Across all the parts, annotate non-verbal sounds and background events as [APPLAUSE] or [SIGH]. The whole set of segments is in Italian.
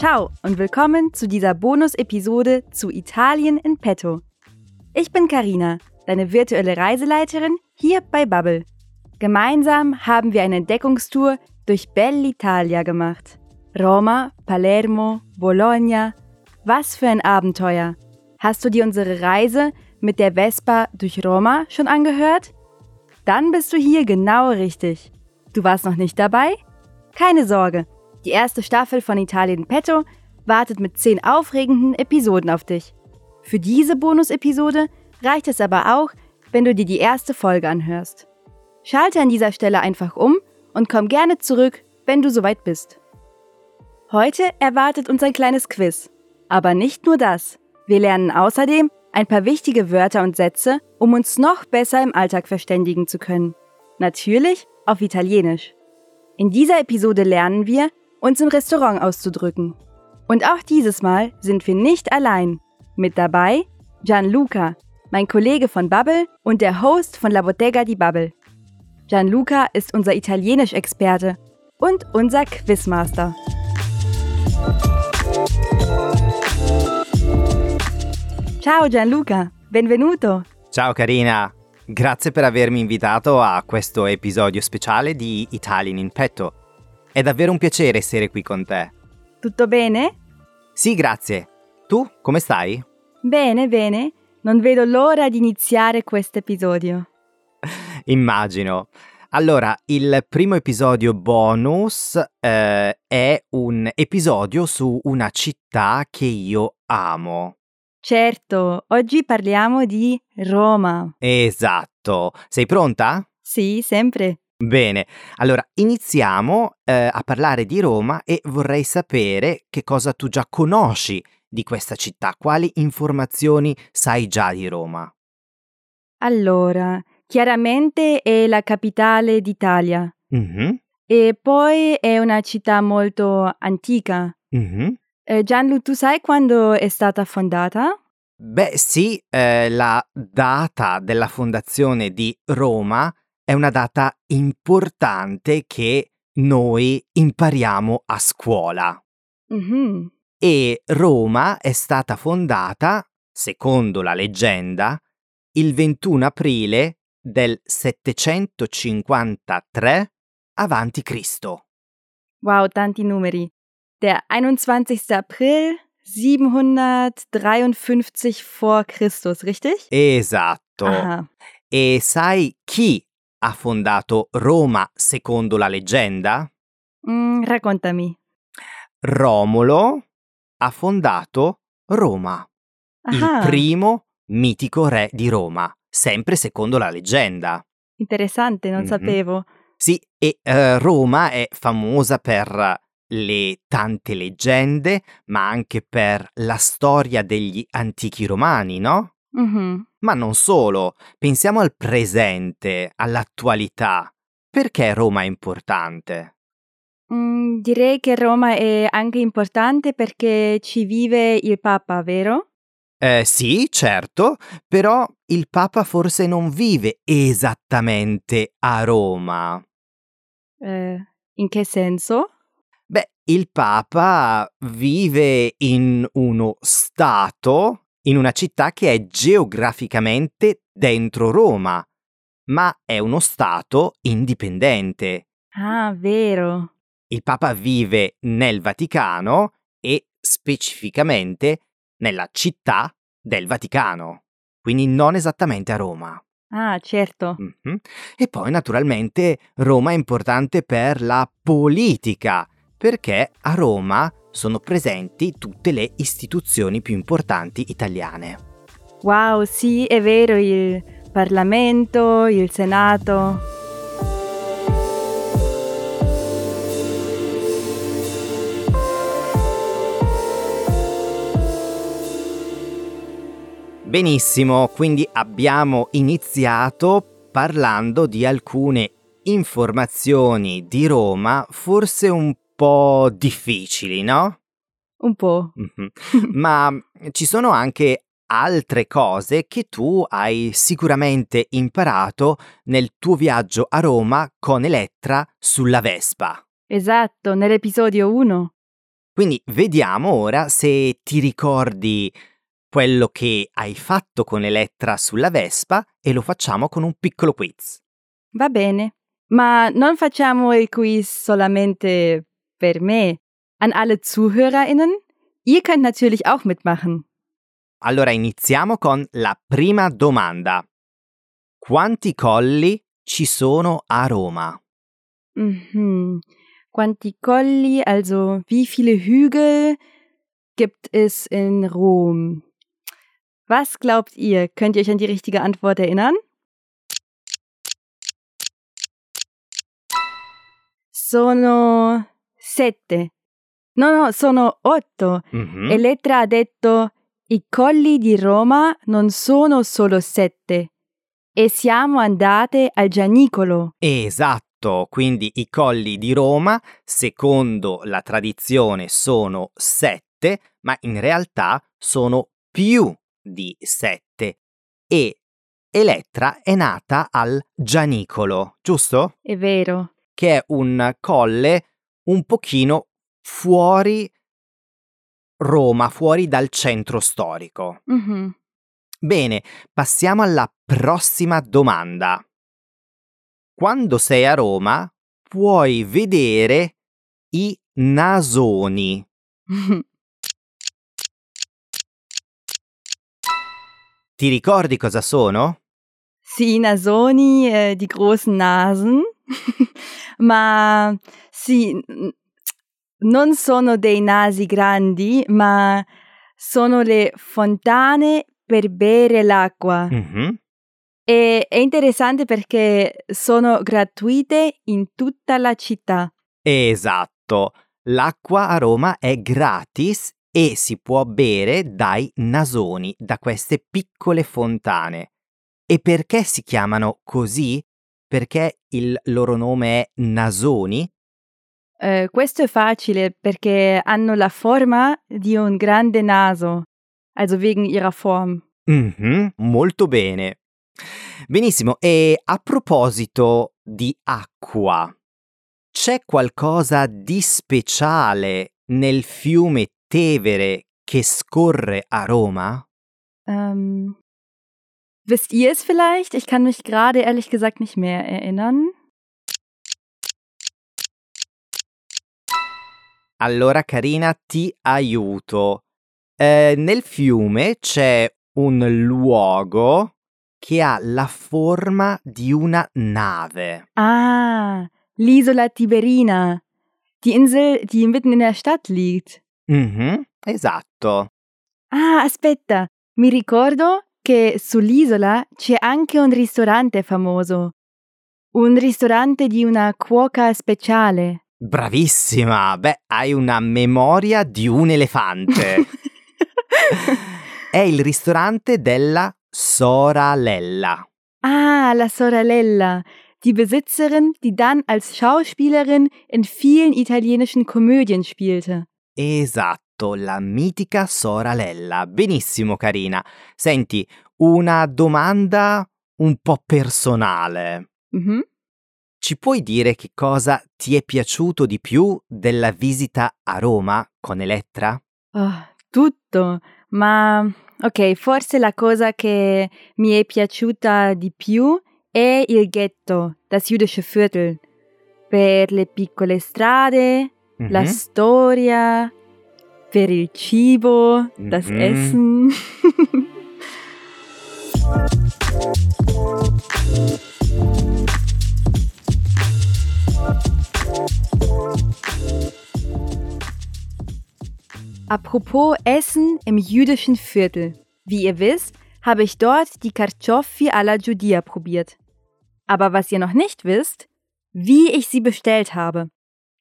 Ciao und willkommen zu dieser Bonus-Episode zu Italien in petto. Ich bin Karina, deine virtuelle Reiseleiterin hier bei Bubble. Gemeinsam haben wir eine Entdeckungstour durch Bell'Italia gemacht. Roma, Palermo, Bologna. Was für ein Abenteuer! Hast du dir unsere Reise mit der Vespa durch Roma schon angehört? Dann bist du hier genau richtig. Du warst noch nicht dabei? Keine Sorge, die erste Staffel von Italien Petto wartet mit zehn aufregenden Episoden auf dich. Für diese Bonus-Episode reicht es aber auch, wenn du dir die erste Folge anhörst. Schalte an dieser Stelle einfach um und komm gerne zurück, wenn du soweit bist. Heute erwartet uns ein kleines Quiz. Aber nicht nur das. Wir lernen außerdem ein paar wichtige Wörter und Sätze, um uns noch besser im Alltag verständigen zu können. Natürlich auf Italienisch. In dieser Episode lernen wir, uns im Restaurant auszudrücken. Und auch dieses Mal sind wir nicht allein. Mit dabei Gianluca, mein Kollege von Bubble und der Host von La Bottega di Bubble. Gianluca ist unser Italienisch-Experte und unser Quizmaster. Ciao Gianluca, benvenuto. Ciao Carina, grazie per avermi invitato a questo episodio speciale di Italian in petto. È davvero un piacere essere qui con te. Tutto bene? Sì, grazie. Tu come stai? Bene, bene. Non vedo l'ora di iniziare questo episodio. [LAUGHS] Immagino. Allora, il primo episodio bonus eh, è un episodio su una città che io amo. Certo, oggi parliamo di Roma. Esatto. Sei pronta? Sì, sempre. Bene, allora iniziamo eh, a parlare di Roma e vorrei sapere che cosa tu già conosci di questa città, quali informazioni sai già di Roma. Allora, chiaramente è la capitale d'Italia Mhm, e poi è una città molto antica. mhm. Eh, Gianlu, tu sai quando è stata fondata? Beh sì, eh, la data della fondazione di Roma è una data importante che noi impariamo a scuola. Mhm. E Roma è stata fondata, secondo la leggenda, il 21 aprile del 753 avanti Cristo. Wow, tanti numeri. Der 21. April 753 vor Christus, richtig? Esatto. Aha. E sai chi ha fondato Roma secondo la leggenda? Mm, raccontami. Romolo ha fondato Roma, il Aha, primo mitico re di Roma, sempre secondo la leggenda. interessante, non Mhm. sapevo. Sì, e eh, Roma è famosa per le tante leggende, ma anche per la storia degli antichi romani, no? Mhm. Ma non solo, pensiamo al presente, all'attualità. Perché Roma è importante? Mm, direi che Roma è anche importante perché ci vive il Papa, vero? Eh sì, certo, però il Papa forse non vive esattamente a Roma. Eh, in che senso? Beh, il Papa vive in uno stato, in una città che è geograficamente dentro Roma, ma è uno stato indipendente. Ah, vero. Il Papa vive nel Vaticano e specificamente nella città del Vaticano, quindi non esattamente a Roma. Ah, certo. Mhm. E poi naturalmente Roma è importante per la politica, perché a Roma sono presenti tutte le istituzioni più importanti italiane. Wow, sì, è vero, il Parlamento, il Senato. Benissimo, quindi abbiamo iniziato parlando di alcune informazioni di Roma, forse un po' difficili, no? Un po'. Mhm. [LAUGHS] Ma ci sono anche altre cose che tu hai sicuramente imparato nel tuo viaggio a Roma con Elettra sulla Vespa. Esatto, nell'episodio 1. Quindi vediamo ora se ti ricordi quello che hai fatto con Elettra sulla Vespa e lo facciamo con un piccolo quiz. Va bene, ma non facciamo il quiz solamente per me. An alle ZuhörerInnen, ihr könnt natürlich auch mitmachen. Allora iniziamo con la prima domanda. Quanti colli ci sono a Roma? Mhm. Quanti colli, also wie viele Hügel gibt es in Rom? Was glaubt ihr? Könnt ihr euch an die richtige Antwort erinnern? Sono sette. No, no, sono otto. Mhm. Elettra ha detto i colli di Roma non sono solo sette. E siamo andate al Gianicolo. Esatto, quindi i colli di Roma, secondo la tradizione, sono sette, ma in realtà sono più di sette. E Elettra è nata al Gianicolo, giusto? È vero. Che è un colle un pochino fuori Roma, fuori dal centro storico. Mhm. Bene, passiamo alla prossima domanda. Quando sei a Roma puoi vedere i nasoni. [LAUGHS] Ti ricordi cosa sono? sì, i nasoni, eh, die großen Nasen. [LAUGHS] ma sì, non sono dei nasi grandi, ma sono le fontane per bere l'acqua. Mhm. E è interessante perché sono gratuite in tutta la città. Esatto, l'acqua a Roma è gratis e si può bere dai nasoni, da queste piccole fontane. E perché si chiamano così? Perché il loro nome è nasoni? Eh, questo è facile perché hanno la forma di un grande naso, also wegen ihrer Form. Mhm, molto bene. Benissimo, e a proposito di acqua, c'è qualcosa di speciale nel fiume Tevere che scorre a Roma? Ähm, wisst ihr es vielleicht? Ich kann mich gerade ehrlich gesagt nicht mehr erinnern. Allora, carina, ti aiuto. Eh, nel fiume c'è un luogo che ha la forma di una nave. Ah, l'isola Tiberina. Die Insel, die mitten in der Stadt liegt. Mhm, esatto. Ah, aspetta, mi ricordo che sull'isola c'è anche un ristorante famoso. Un ristorante di una cuoca speciale. Bravissima! Beh, hai una memoria di un elefante. [LAUGHS] È il ristorante della Soralella. ah, la Sorella, die Besitzerin, die dann als Schauspielerin in vielen italienischen Komödien spielte. Esatto, la mitica Soralella. Benissimo, carina. Senti, una domanda un po' personale. Mhm. Ci puoi dire che cosa ti è piaciuto di più della visita a Roma con Elettra? Oh, tutto, ma ok, forse la cosa che mi è piaciuta di più è il ghetto, das jüdische Viertel. Per le piccole strade, la Mhm. storia, per il cibo, das Mhm. Essen. [LAUGHS] Apropos Essen im jüdischen Viertel. Wie ihr wisst, habe ich dort die Kartoffi alla Giudia probiert. Aber was ihr noch nicht wisst, wie ich sie bestellt habe.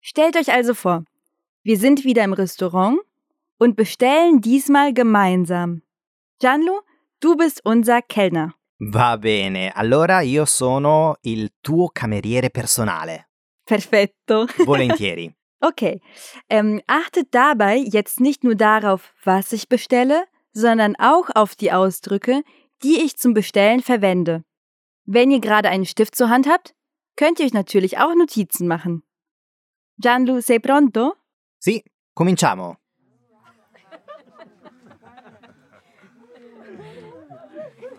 Stellt euch also vor, wir sind wieder im Restaurant und bestellen diesmal gemeinsam. Gianlu, du bist unser Kellner. Va bene, allora io sono il tuo cameriere personale. Perfetto. Volentieri. [LAUGHS] Okay. Ähm, achtet dabei jetzt nicht nur darauf, was ich bestelle, sondern auch auf die Ausdrücke, die ich zum Bestellen verwende. Wenn ihr gerade einen Stift zur Hand habt, könnt ihr euch natürlich auch Notizen machen. Gianlu, sei pronto? Sì, Cominciamo.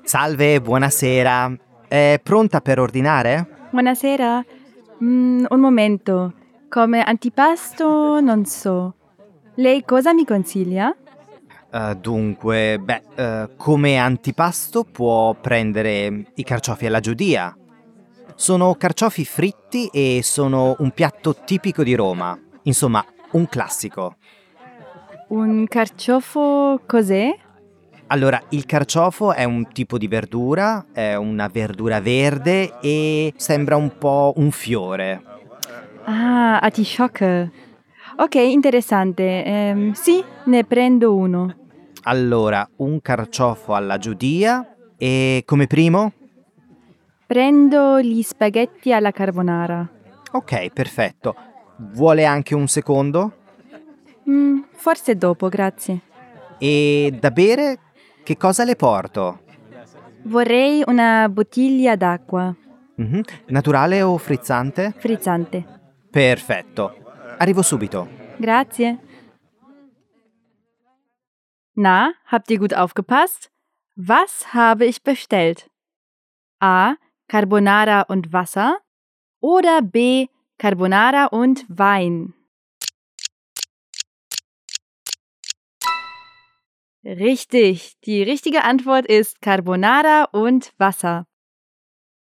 Salve, buonasera. È pronta per ordinare? Buonasera. Mm, un momento. Come antipasto non so. Lei cosa mi consiglia? Uh, dunque, beh, uh, come antipasto può prendere i carciofi alla giudia. Sono carciofi fritti e sono un piatto tipico di Roma. Insomma, un classico. Un carciofo cos'è? Allora, il carciofo è un tipo di verdura, è una verdura verde e sembra un po' un fiore. Ah, artichocke. Ok, interessante. Ehm, sì, ne prendo uno. Allora, un carciofo alla giudia e come primo? Prendo gli spaghetti alla carbonara. Ok, perfetto. Vuole anche un secondo? Mm, forse dopo, grazie. E da bere che cosa le porto? Vorrei una bottiglia d'acqua. Mhm. Naturale o frizzante? Frizzante. Perfetto. Arrivo subito. Grazie. Na, habt ihr gut aufgepasst? Was habe ich bestellt? A. Carbonara und Wasser oder B. Carbonara und Wein? Richtig, die richtige Antwort ist Carbonara und Wasser.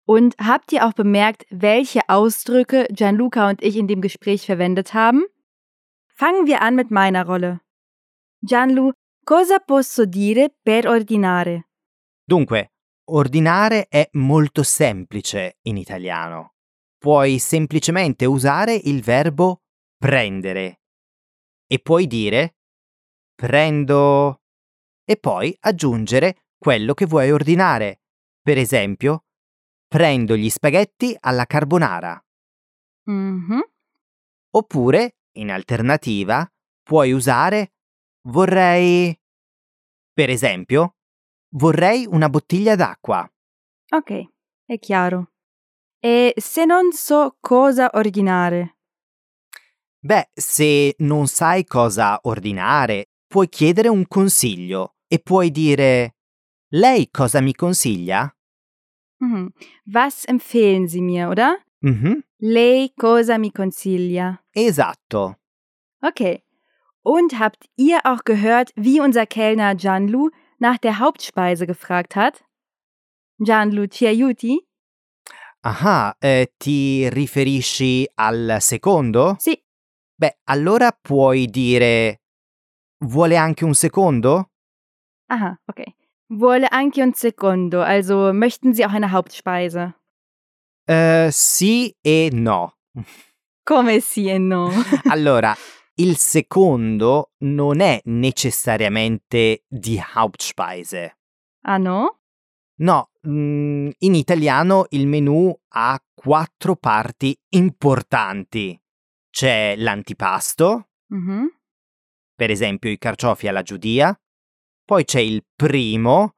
Und habt ihr auch bemerkt, welche Ausdrücke Gianluca und ich in dem Gespräch verwendet haben? Fangen wir an mit meiner Rolle. Gianlu, cosa posso dire per ordinare? Dunque, ordinare è molto semplice in italiano. Puoi semplicemente usare il verbo prendere e puoi dire prendo e poi aggiungere quello che vuoi ordinare. Per esempio, prendo gli spaghetti alla carbonara. Mhm. Oppure, in alternativa, puoi usare vorrei... Per esempio, vorrei una bottiglia d'acqua. Ok, è chiaro. E se non so cosa ordinare? Beh, se non sai cosa ordinare, puoi chiedere un consiglio e puoi dire Lei cosa mi consiglia? Mhm. Was empfehlen Sie mir, oder? Mhm, Lei cosa mi consiglia? esatto. Okay. Und habt ihr auch gehört, wie unser Kellner Gianlu nach der Hauptspeise gefragt hat? Gianlu ci aiuti? Ah, eh, ti riferisci al secondo? Sì. Beh, allora puoi dire Vuole anche un secondo? Aha, okay. Vuole anche un secondo, also möchten Sie auch eine Hauptspeise? Eh, sì e no. Come sì e no? [LAUGHS] Allora, il secondo non è necessariamente die Hauptspeise. ah no? No, mm, in italiano il menù ha quattro parti importanti. C'è l'antipasto, Mhm. per esempio i carciofi alla giudia, poi c'è il primo,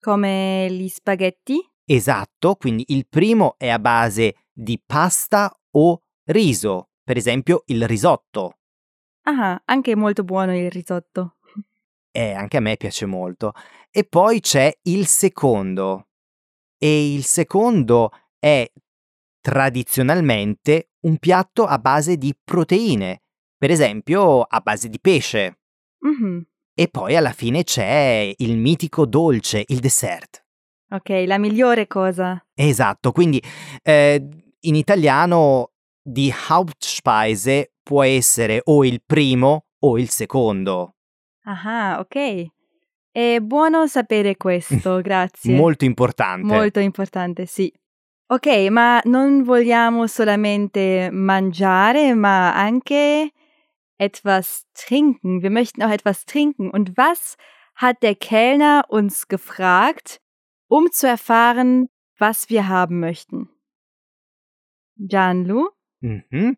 Come gli spaghetti? esatto, quindi il primo è a base di pasta o riso, per esempio il risotto. Ah, anche molto buono il risotto. Eh, anche a me piace molto. E poi c'è il secondo. E il secondo è tradizionalmente un piatto a base di proteine, per esempio a base di pesce. Mhm. E poi alla fine c'è il mitico dolce, il dessert. Ok, la migliore cosa. Esatto, quindi eh, in italiano di Hauptspeise può essere o il primo o il secondo. Ah, ok. È buono sapere questo, [LAUGHS] grazie. Molto importante. Molto importante, sì. Ok, ma non vogliamo solamente mangiare, ma anche etwas trinken. Wir möchten auch etwas trinken. Und was hat der Kellner uns gefragt, um zu erfahren, was wir haben möchten? Gianlu? Mhm.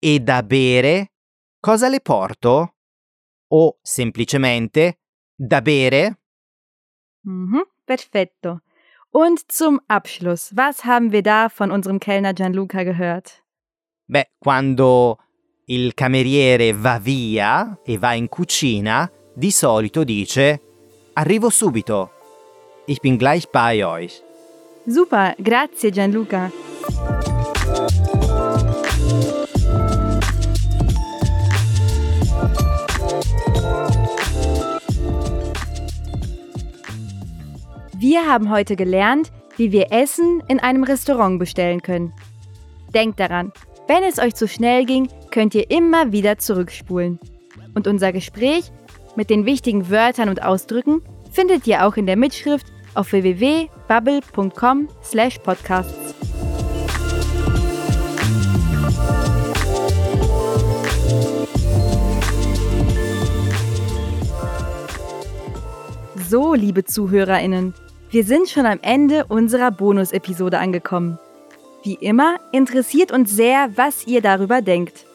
E da bere cosa le porto? O semplicemente da bere? Mhm, perfetto. Und zum Abschluss, was haben wir da von unserem Kellner Gianluca gehört? Beh, quando il cameriere va via e va in cucina, di solito dice Arrivo subito. Ich bin gleich bei euch. Super, grazie Gianluca. Wir haben heute gelernt, wie wir Essen in einem Restaurant bestellen können. Denkt daran, wenn es euch zu schnell ging, könnt ihr immer wieder zurückspulen. Und unser Gespräch mit den wichtigen Wörtern und Ausdrücken findet ihr auch in der Mitschrift auf www.bubble.com/podcasts. So, liebe Zuhörerinnen, wir sind schon am Ende unserer Bonus-Episode angekommen. Wie immer interessiert uns sehr, was ihr darüber denkt.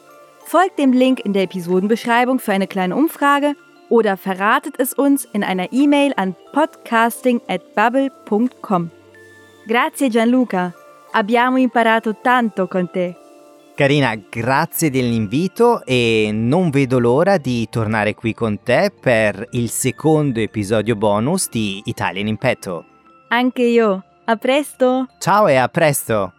Folgt dem Link in der Episodenbeschreibung für eine kleine Umfrage oder verratet es uns in einer E-Mail an podcasting@bubble.com. Grazie Gianluca, abbiamo imparato tanto con te. Carina, grazie dell'invito e non vedo l'ora di tornare qui con te per il secondo episodio bonus di Italian in Petto. Anche io. A presto! Ciao e a presto!